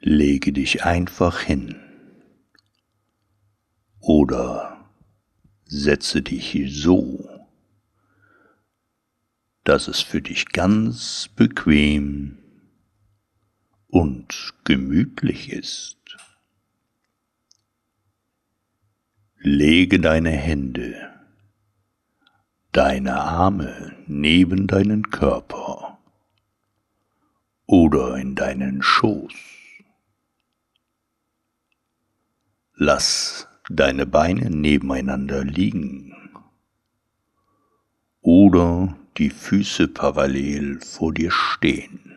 Lege dich einfach hin oder setze dich so, dass es für dich ganz bequem und gemütlich ist. Lege deine Hände, deine Arme neben deinen Körper oder in deinen Schoß. Lass deine Beine nebeneinander liegen oder die Füße parallel vor dir stehen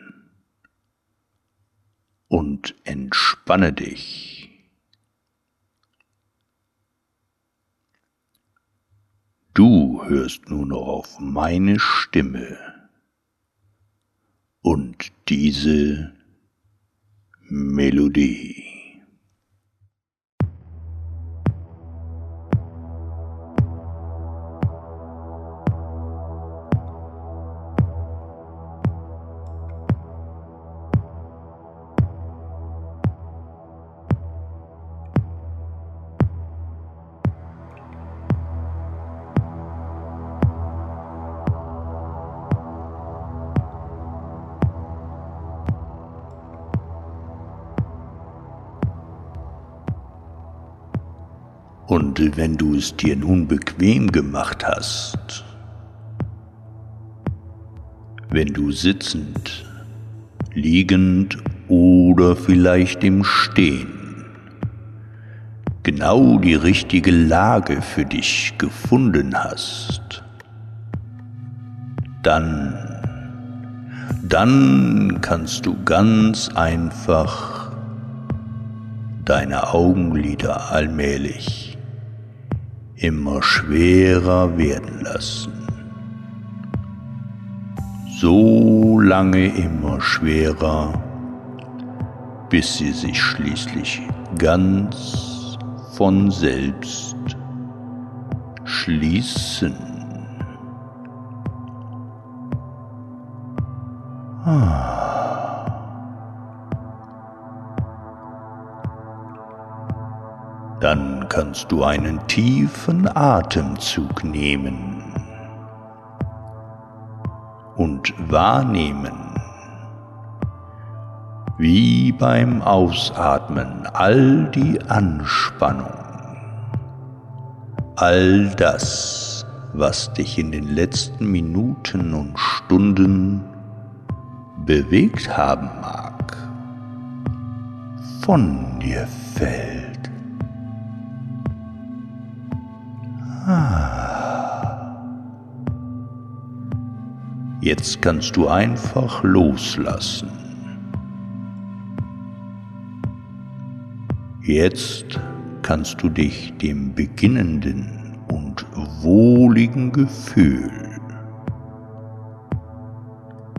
und entspanne dich. Du hörst nun noch auf meine Stimme und diese Melodie. Und wenn du es dir nun bequem gemacht hast, wenn du sitzend, liegend oder vielleicht im Stehen genau die richtige Lage für dich gefunden hast, dann, dann kannst du ganz einfach deine Augenlider allmählich immer schwerer werden lassen. So lange immer schwerer, bis sie sich schließlich ganz von selbst schließen. Ah. Dann kannst du einen tiefen Atemzug nehmen und wahrnehmen, wie beim Ausatmen all die Anspannung, all das, was dich in den letzten Minuten und Stunden bewegt haben mag, von dir fällt. Jetzt kannst du einfach loslassen. Jetzt kannst du dich dem beginnenden und wohligen Gefühl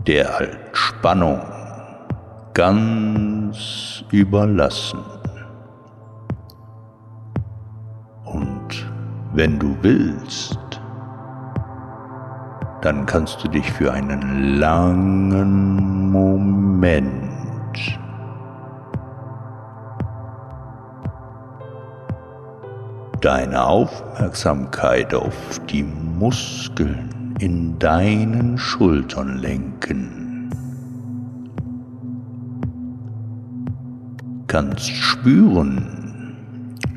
der Entspannung ganz überlassen. Wenn du willst, dann kannst du dich für einen langen Moment deine Aufmerksamkeit auf die Muskeln in deinen Schultern lenken. Kannst spüren,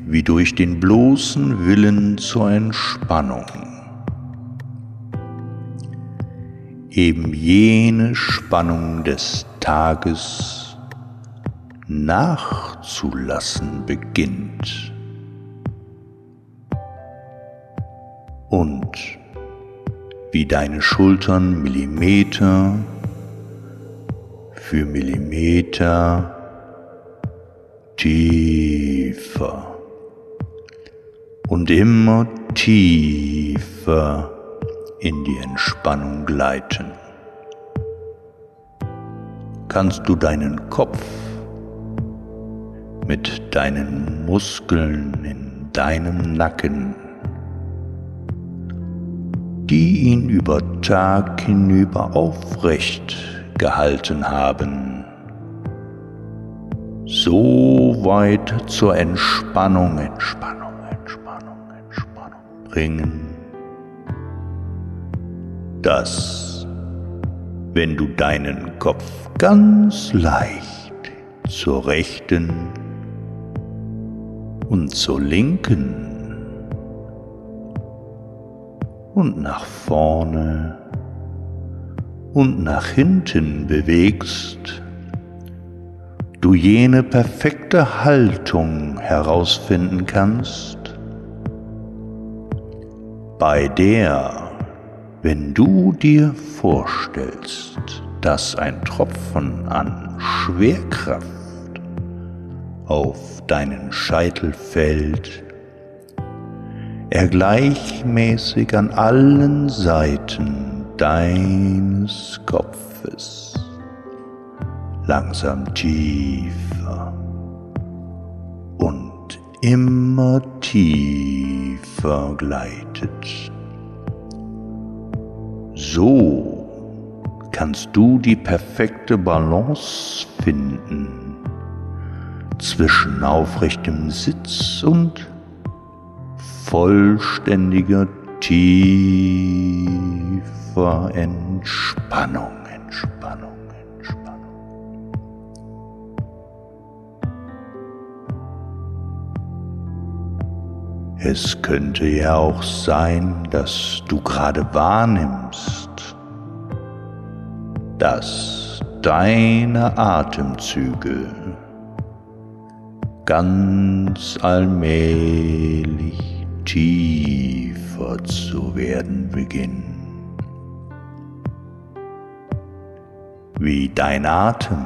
wie durch den bloßen Willen zur Entspannung eben jene Spannung des Tages nachzulassen beginnt. Und wie deine Schultern Millimeter für Millimeter tiefer und immer tiefer in die Entspannung gleiten. Kannst du deinen Kopf mit deinen Muskeln in deinem Nacken, die ihn über Tag hinüber aufrecht gehalten haben, so weit zur Entspannung, Entspannung bringen, dass wenn du deinen Kopf ganz leicht zur rechten und zur linken und nach vorne und nach hinten bewegst, du jene perfekte Haltung herausfinden kannst, bei der, wenn du dir vorstellst, dass ein Tropfen an Schwerkraft auf deinen Scheitel fällt, er gleichmäßig an allen Seiten deines Kopfes langsam tiefer immer tiefer gleitet. So kannst du die perfekte Balance finden zwischen aufrechtem Sitz und vollständiger, tiefer Entspannung. Es könnte ja auch sein, dass du gerade wahrnimmst, dass deine Atemzüge ganz allmählich tiefer zu werden beginnen. Wie dein Atem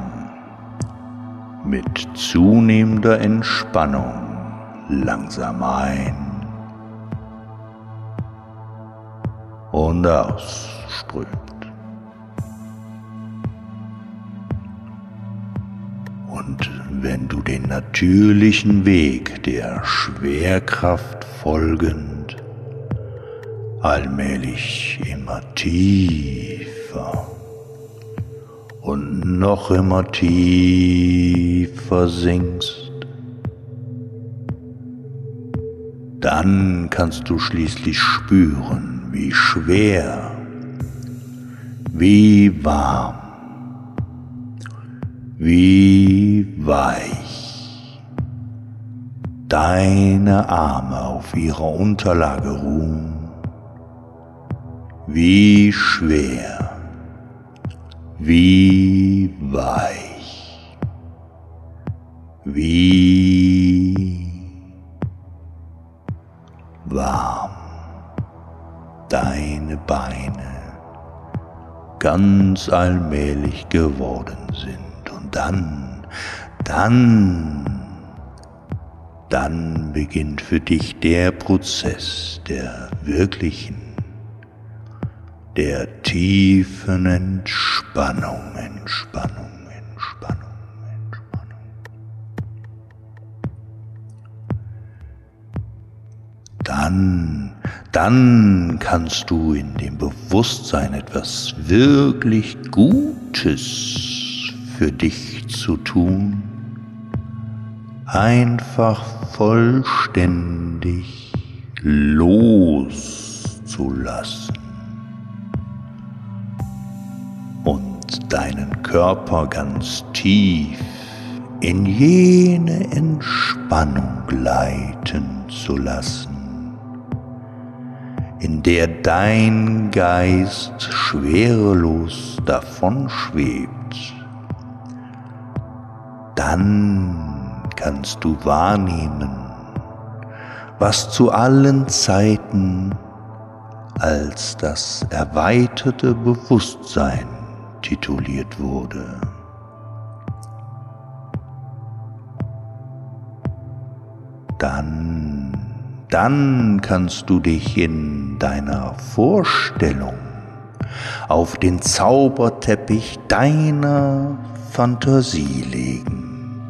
mit zunehmender Entspannung langsam ein und ausströmt. Und wenn du den natürlichen Weg der Schwerkraft folgend allmählich immer tiefer und noch immer tiefer sinkst, dann kannst du schließlich spüren, wie schwer, wie warm, wie weich deine Arme auf ihrer Unterlage ruhen, wie schwer, wie weich, wie warm deine Beine ganz allmählich geworden sind. Und dann, dann, dann beginnt für dich der Prozess der wirklichen, der tiefen Entspannung, Entspannung. Dann, dann kannst du in dem Bewusstsein etwas wirklich Gutes für dich zu tun, einfach vollständig loszulassen und deinen Körper ganz tief in jene Entspannung gleiten zu lassen in der dein Geist schwerelos davonschwebt, dann kannst du wahrnehmen, was zu allen Zeiten als das erweiterte Bewusstsein tituliert wurde. Dann dann kannst du dich in deiner Vorstellung auf den Zauberteppich deiner Fantasie legen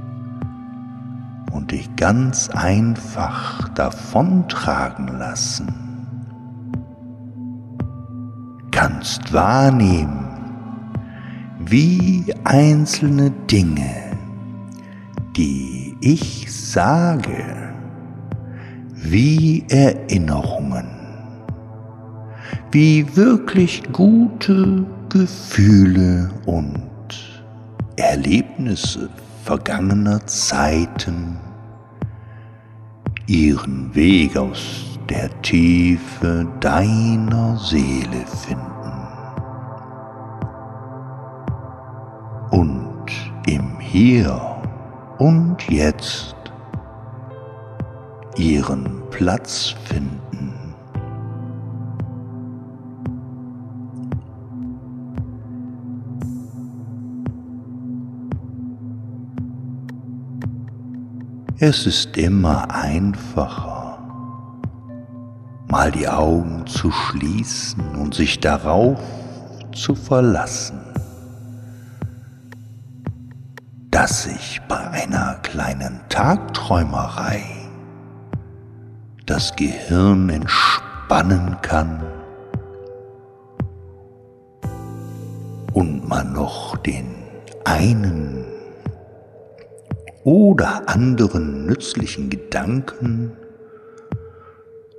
und dich ganz einfach davontragen lassen. Kannst wahrnehmen, wie einzelne Dinge die ich sage, wie Erinnerungen, wie wirklich gute Gefühle und Erlebnisse vergangener Zeiten ihren Weg aus der Tiefe deiner Seele finden. Und im Hier und Jetzt ihren Platz finden. Es ist immer einfacher, mal die Augen zu schließen und sich darauf zu verlassen, dass sich bei einer kleinen Tagträumerei das Gehirn entspannen kann und man noch den einen oder anderen nützlichen Gedanken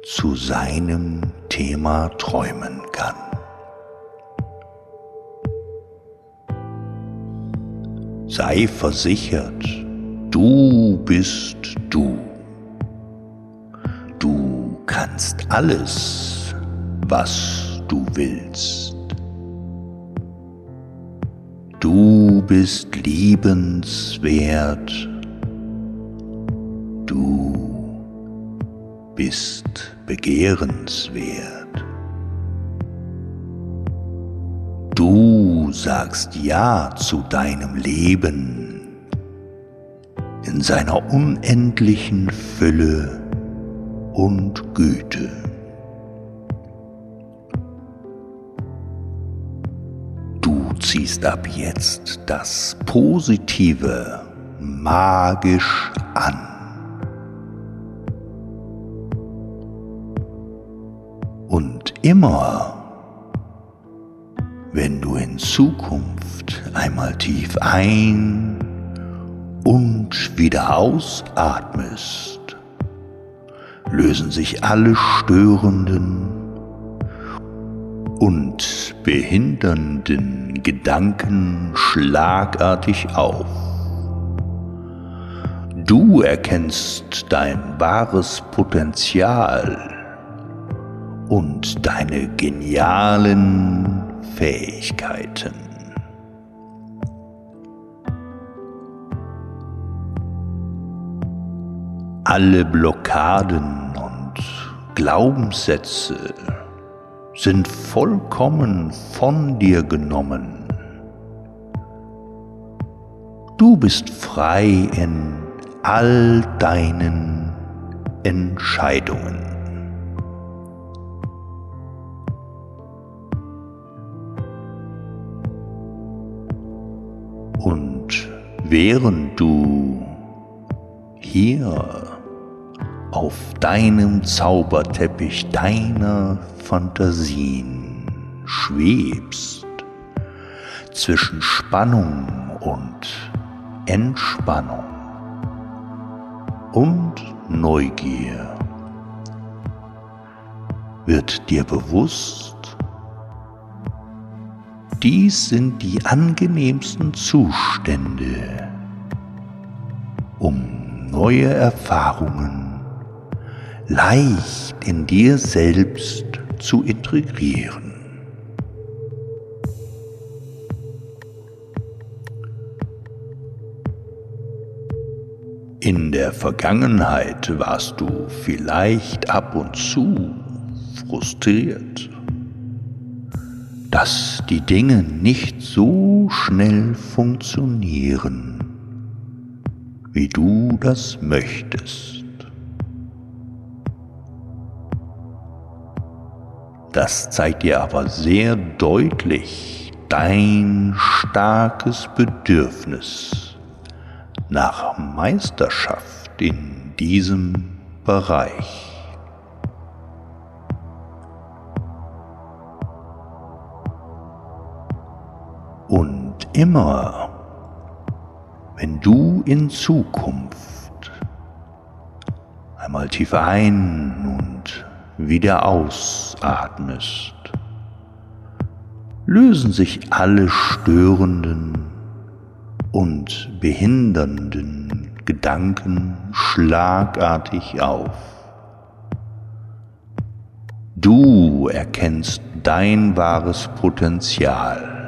zu seinem Thema träumen kann. Sei versichert, du bist du. Du kannst alles, was du willst. Du bist liebenswert Du bist begehrenswert. Du sagst Ja zu deinem Leben in seiner unendlichen Fülle und Güte. Du ziehst ab jetzt das Positive magisch an. Immer, wenn du in Zukunft einmal tief ein und wieder ausatmest, lösen sich alle störenden und behindernden Gedanken schlagartig auf. Du erkennst dein wahres Potenzial und deine genialen Fähigkeiten. Alle Blockaden und Glaubenssätze sind vollkommen von dir genommen. Du bist frei in all deinen Entscheidungen. Während du hier auf deinem Zauberteppich deiner Fantasien schwebst, zwischen Spannung und Entspannung und Neugier, wird dir bewusst, dies sind die angenehmsten Zustände, um neue Erfahrungen leicht in dir selbst zu integrieren. In der Vergangenheit warst du vielleicht ab und zu frustriert dass die Dinge nicht so schnell funktionieren, wie du das möchtest. Das zeigt dir aber sehr deutlich dein starkes Bedürfnis nach Meisterschaft in diesem Bereich. Immer, wenn du in Zukunft einmal tief ein und wieder ausatmest, lösen sich alle störenden und behindernden Gedanken schlagartig auf. Du erkennst dein wahres Potenzial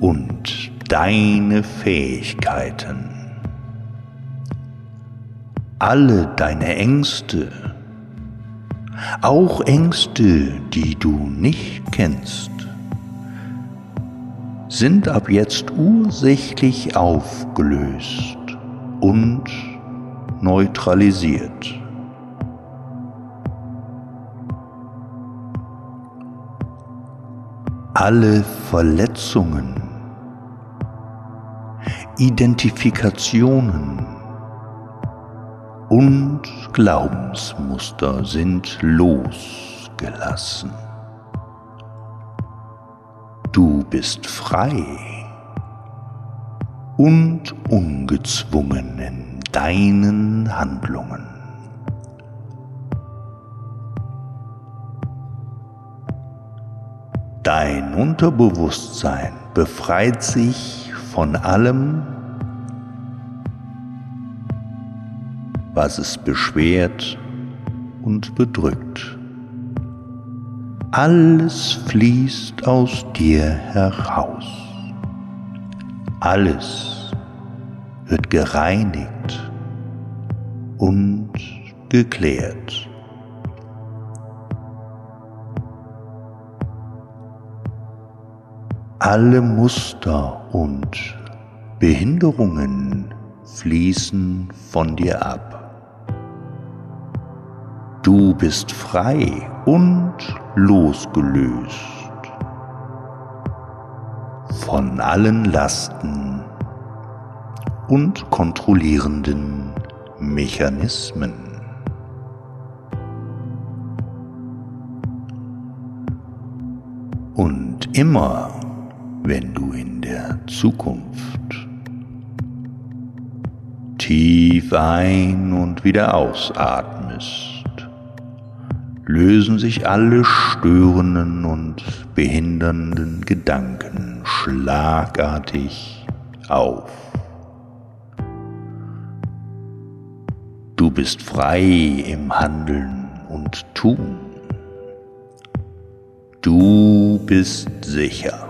und deine Fähigkeiten. Alle deine Ängste, auch Ängste, die du nicht kennst, sind ab jetzt ursächlich aufgelöst und neutralisiert. Alle Verletzungen, Identifikationen und Glaubensmuster sind losgelassen. Du bist frei und ungezwungen in deinen Handlungen. Dein Unterbewusstsein befreit sich von allem, was es beschwert und bedrückt. Alles fließt aus dir heraus. Alles wird gereinigt und geklärt. Alle Muster und Behinderungen fließen von dir ab. Du bist frei und losgelöst von allen Lasten und kontrollierenden Mechanismen. Und immer, wenn du in der Zukunft tief ein und wieder ausatmest, lösen sich alle störenden und behindernden Gedanken schlagartig auf. Du bist frei im Handeln und Tun. Du bist sicher.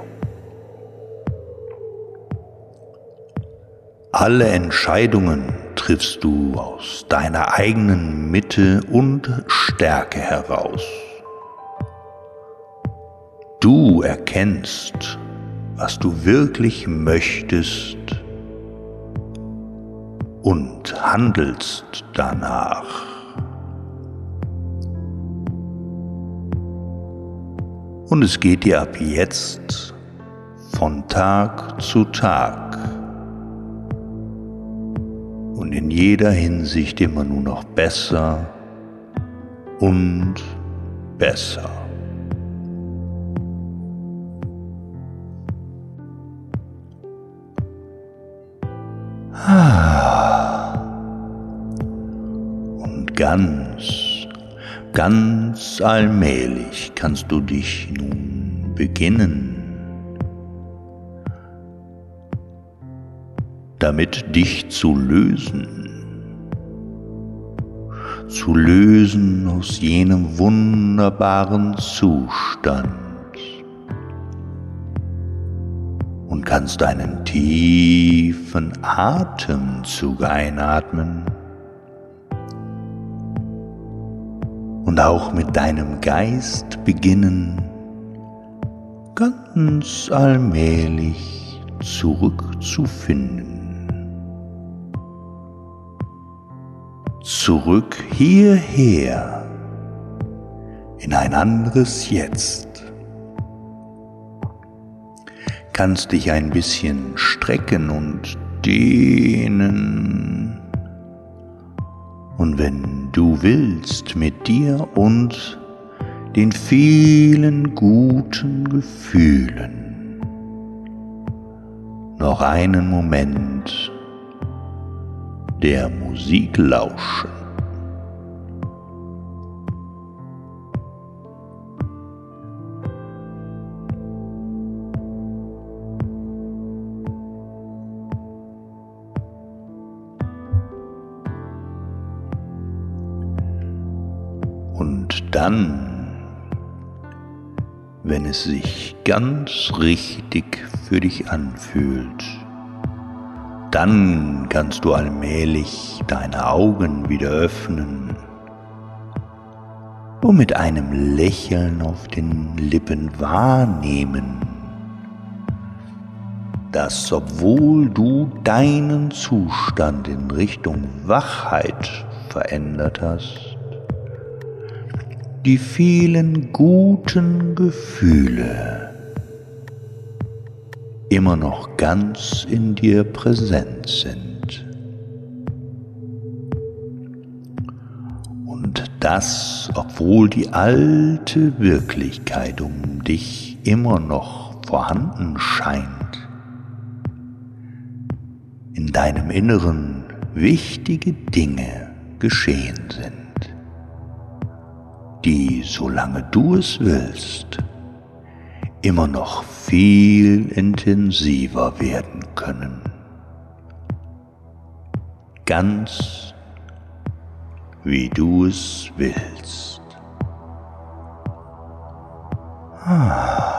Alle Entscheidungen triffst du aus deiner eigenen Mitte und Stärke heraus. Du erkennst, was du wirklich möchtest und handelst danach. Und es geht dir ab jetzt von Tag zu Tag und in jeder Hinsicht immer nur noch besser und besser. Und ganz, ganz allmählich kannst du dich nun beginnen damit dich zu lösen, zu lösen aus jenem wunderbaren Zustand. Und kannst einen tiefen Atemzug einatmen. Und auch mit deinem Geist beginnen, ganz allmählich zurückzufinden. Zurück hierher in ein anderes Jetzt. Kannst dich ein bisschen strecken und dehnen. Und wenn du willst, mit dir und den vielen guten Gefühlen noch einen Moment der Musik lauschen. Und dann, wenn es sich ganz richtig für dich anfühlt, dann kannst du allmählich deine Augen wieder öffnen und mit einem Lächeln auf den Lippen wahrnehmen, dass obwohl du deinen Zustand in Richtung Wachheit verändert hast, die vielen guten Gefühle immer noch ganz in dir präsent sind. Und das, obwohl die alte Wirklichkeit um dich immer noch vorhanden scheint, in deinem Inneren wichtige Dinge geschehen sind die, solange du es willst, immer noch viel intensiver werden können. Ganz wie du es willst. Ah.